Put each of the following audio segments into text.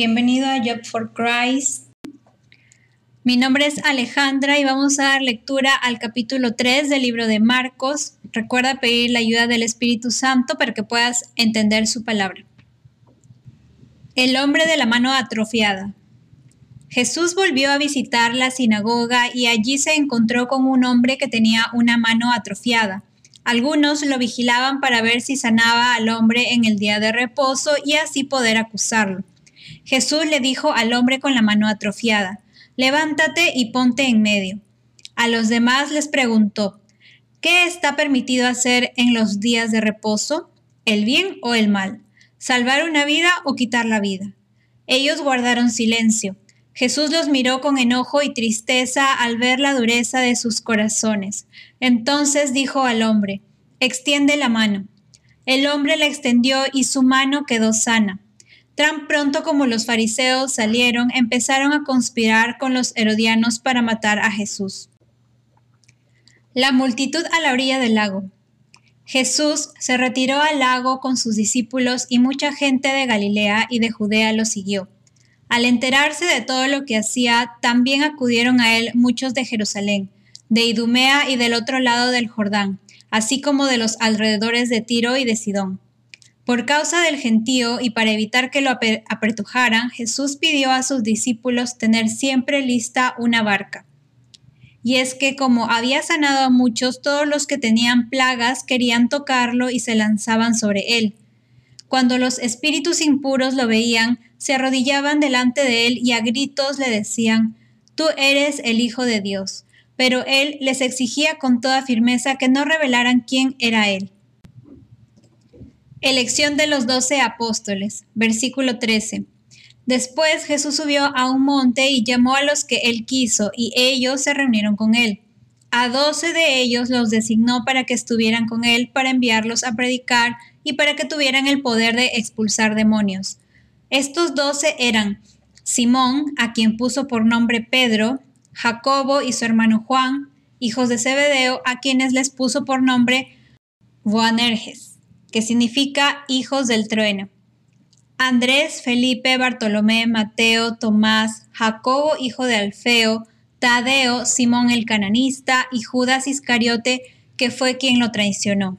Bienvenido a Job for Christ. Mi nombre es Alejandra y vamos a dar lectura al capítulo 3 del libro de Marcos. Recuerda pedir la ayuda del Espíritu Santo para que puedas entender su palabra. El hombre de la mano atrofiada. Jesús volvió a visitar la sinagoga y allí se encontró con un hombre que tenía una mano atrofiada. Algunos lo vigilaban para ver si sanaba al hombre en el día de reposo y así poder acusarlo. Jesús le dijo al hombre con la mano atrofiada, levántate y ponte en medio. A los demás les preguntó, ¿qué está permitido hacer en los días de reposo? ¿El bien o el mal? ¿Salvar una vida o quitar la vida? Ellos guardaron silencio. Jesús los miró con enojo y tristeza al ver la dureza de sus corazones. Entonces dijo al hombre, extiende la mano. El hombre la extendió y su mano quedó sana. Tan pronto como los fariseos salieron, empezaron a conspirar con los herodianos para matar a Jesús. La multitud a la orilla del lago. Jesús se retiró al lago con sus discípulos y mucha gente de Galilea y de Judea lo siguió. Al enterarse de todo lo que hacía, también acudieron a él muchos de Jerusalén, de Idumea y del otro lado del Jordán, así como de los alrededores de Tiro y de Sidón. Por causa del gentío y para evitar que lo apretujaran, Jesús pidió a sus discípulos tener siempre lista una barca. Y es que como había sanado a muchos, todos los que tenían plagas querían tocarlo y se lanzaban sobre él. Cuando los espíritus impuros lo veían, se arrodillaban delante de él y a gritos le decían, Tú eres el Hijo de Dios. Pero él les exigía con toda firmeza que no revelaran quién era él. Elección de los doce apóstoles, versículo 13. Después Jesús subió a un monte y llamó a los que él quiso, y ellos se reunieron con él. A doce de ellos los designó para que estuvieran con él, para enviarlos a predicar y para que tuvieran el poder de expulsar demonios. Estos doce eran Simón, a quien puso por nombre Pedro, Jacobo y su hermano Juan, hijos de Zebedeo, a quienes les puso por nombre Boanerges, que significa hijos del trueno. Andrés, Felipe, Bartolomé, Mateo, Tomás, Jacobo, hijo de Alfeo, Tadeo, Simón el cananista y Judas Iscariote, que fue quien lo traicionó.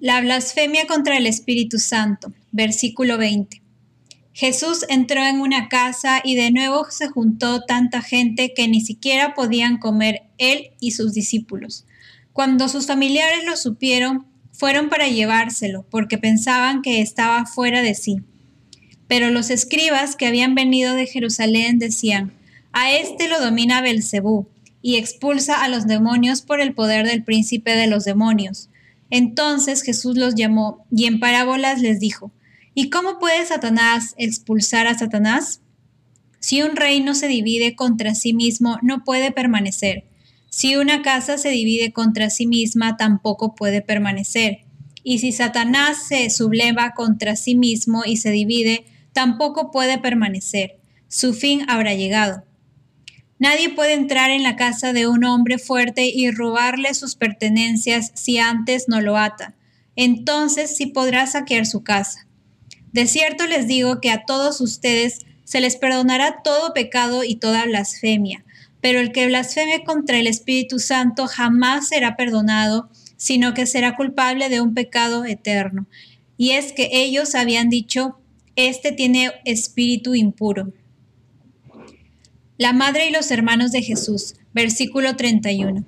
La blasfemia contra el Espíritu Santo, versículo 20. Jesús entró en una casa y de nuevo se juntó tanta gente que ni siquiera podían comer él y sus discípulos. Cuando sus familiares lo supieron, fueron para llevárselo, porque pensaban que estaba fuera de sí. Pero los escribas que habían venido de Jerusalén decían, a este lo domina Belcebú, y expulsa a los demonios por el poder del príncipe de los demonios. Entonces Jesús los llamó y en parábolas les dijo, ¿y cómo puede Satanás expulsar a Satanás? Si un reino se divide contra sí mismo, no puede permanecer. Si una casa se divide contra sí misma, tampoco puede permanecer. Y si Satanás se subleva contra sí mismo y se divide, tampoco puede permanecer. Su fin habrá llegado. Nadie puede entrar en la casa de un hombre fuerte y robarle sus pertenencias si antes no lo ata. Entonces sí podrá saquear su casa. De cierto les digo que a todos ustedes se les perdonará todo pecado y toda blasfemia, pero el que blasfeme contra el Espíritu Santo jamás será perdonado, sino que será culpable de un pecado eterno. Y es que ellos habían dicho, este tiene espíritu impuro. La madre y los hermanos de Jesús, versículo 31.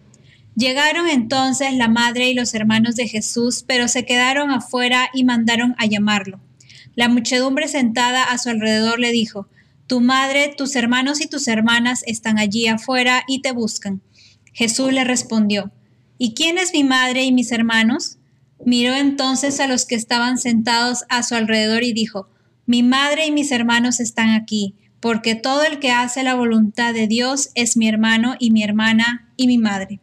Llegaron entonces la madre y los hermanos de Jesús, pero se quedaron afuera y mandaron a llamarlo. La muchedumbre sentada a su alrededor le dijo, Tu madre, tus hermanos y tus hermanas están allí afuera y te buscan. Jesús le respondió, ¿Y quién es mi madre y mis hermanos? Miró entonces a los que estaban sentados a su alrededor y dijo, Mi madre y mis hermanos están aquí porque todo el que hace la voluntad de Dios es mi hermano y mi hermana y mi madre.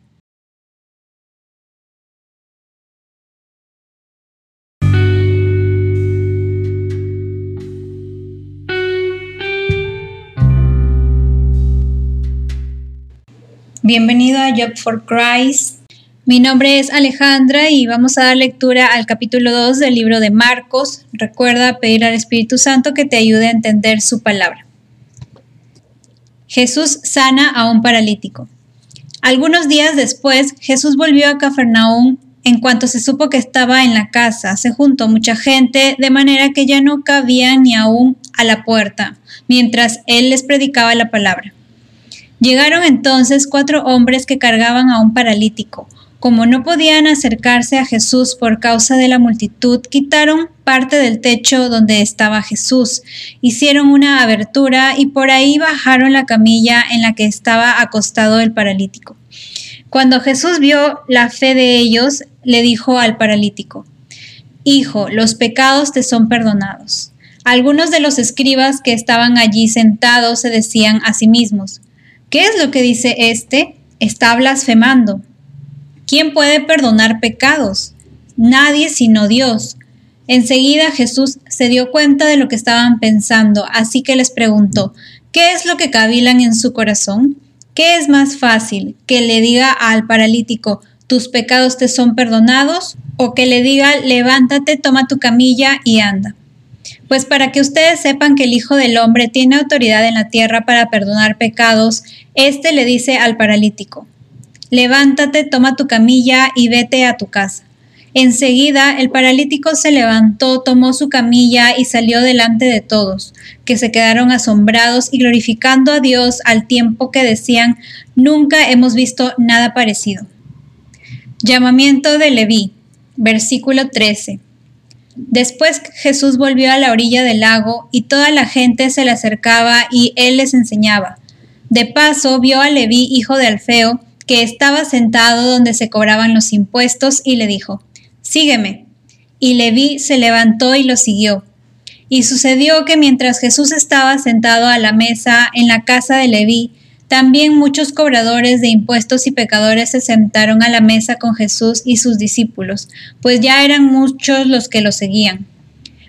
Bienvenido a Job for Christ. Mi nombre es Alejandra y vamos a dar lectura al capítulo 2 del libro de Marcos. Recuerda pedir al Espíritu Santo que te ayude a entender su palabra. Jesús sana a un paralítico. Algunos días después, Jesús volvió a Cafarnaúm. En cuanto se supo que estaba en la casa, se juntó mucha gente, de manera que ya no cabía ni aún a la puerta, mientras él les predicaba la palabra. Llegaron entonces cuatro hombres que cargaban a un paralítico como no podían acercarse a Jesús por causa de la multitud, quitaron parte del techo donde estaba Jesús, hicieron una abertura y por ahí bajaron la camilla en la que estaba acostado el paralítico. Cuando Jesús vio la fe de ellos, le dijo al paralítico, Hijo, los pecados te son perdonados. Algunos de los escribas que estaban allí sentados se decían a sí mismos, ¿qué es lo que dice este? Está blasfemando. ¿Quién puede perdonar pecados? Nadie sino Dios. Enseguida Jesús se dio cuenta de lo que estaban pensando, así que les preguntó, ¿qué es lo que cavilan en su corazón? ¿Qué es más fácil, que le diga al paralítico, tus pecados te son perdonados, o que le diga, levántate, toma tu camilla y anda? Pues para que ustedes sepan que el Hijo del Hombre tiene autoridad en la tierra para perdonar pecados, éste le dice al paralítico, levántate, toma tu camilla y vete a tu casa. Enseguida el paralítico se levantó, tomó su camilla y salió delante de todos, que se quedaron asombrados y glorificando a Dios al tiempo que decían, nunca hemos visto nada parecido. Llamamiento de Leví, versículo 13. Después Jesús volvió a la orilla del lago y toda la gente se le acercaba y él les enseñaba. De paso vio a Leví, hijo de Alfeo, que estaba sentado donde se cobraban los impuestos, y le dijo, Sígueme. Y Leví se levantó y lo siguió. Y sucedió que mientras Jesús estaba sentado a la mesa en la casa de Leví, también muchos cobradores de impuestos y pecadores se sentaron a la mesa con Jesús y sus discípulos, pues ya eran muchos los que lo seguían.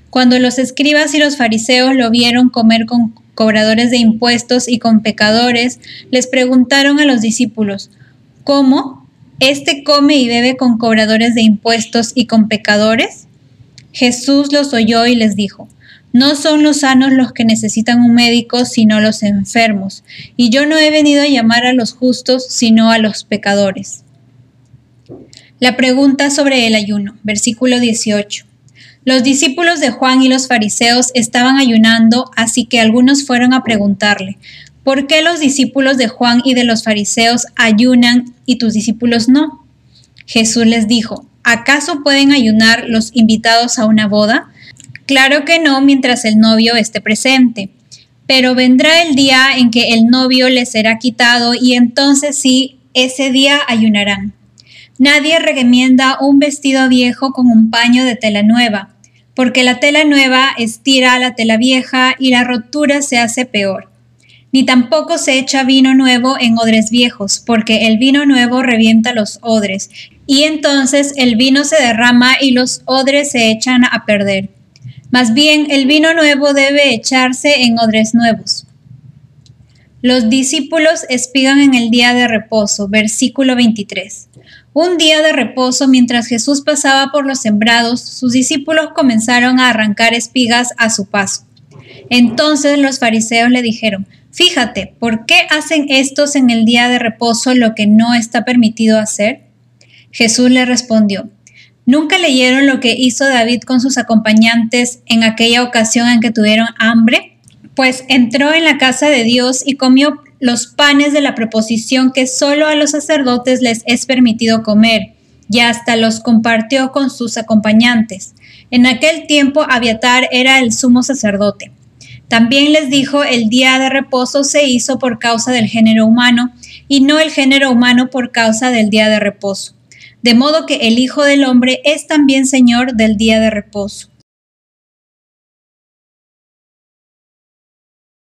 Cuando los escribas y los fariseos lo vieron comer con cobradores de impuestos y con pecadores, les preguntaron a los discípulos, ¿Cómo? ¿Este come y bebe con cobradores de impuestos y con pecadores? Jesús los oyó y les dijo, no son los sanos los que necesitan un médico, sino los enfermos, y yo no he venido a llamar a los justos, sino a los pecadores. La pregunta sobre el ayuno, versículo 18. Los discípulos de Juan y los fariseos estaban ayunando, así que algunos fueron a preguntarle, ¿Por qué los discípulos de Juan y de los fariseos ayunan y tus discípulos no? Jesús les dijo, ¿acaso pueden ayunar los invitados a una boda? Claro que no mientras el novio esté presente, pero vendrá el día en que el novio les será quitado y entonces sí, ese día ayunarán. Nadie recomienda un vestido viejo con un paño de tela nueva, porque la tela nueva estira a la tela vieja y la rotura se hace peor ni tampoco se echa vino nuevo en odres viejos, porque el vino nuevo revienta los odres, y entonces el vino se derrama y los odres se echan a perder. Más bien el vino nuevo debe echarse en odres nuevos. Los discípulos espigan en el día de reposo, versículo 23. Un día de reposo, mientras Jesús pasaba por los sembrados, sus discípulos comenzaron a arrancar espigas a su paso. Entonces los fariseos le dijeron, Fíjate, ¿por qué hacen estos en el día de reposo lo que no está permitido hacer? Jesús le respondió, ¿nunca leyeron lo que hizo David con sus acompañantes en aquella ocasión en que tuvieron hambre? Pues entró en la casa de Dios y comió los panes de la preposición que solo a los sacerdotes les es permitido comer, y hasta los compartió con sus acompañantes. En aquel tiempo Abiatar era el sumo sacerdote. También les dijo, el día de reposo se hizo por causa del género humano y no el género humano por causa del día de reposo. De modo que el Hijo del Hombre es también Señor del día de reposo.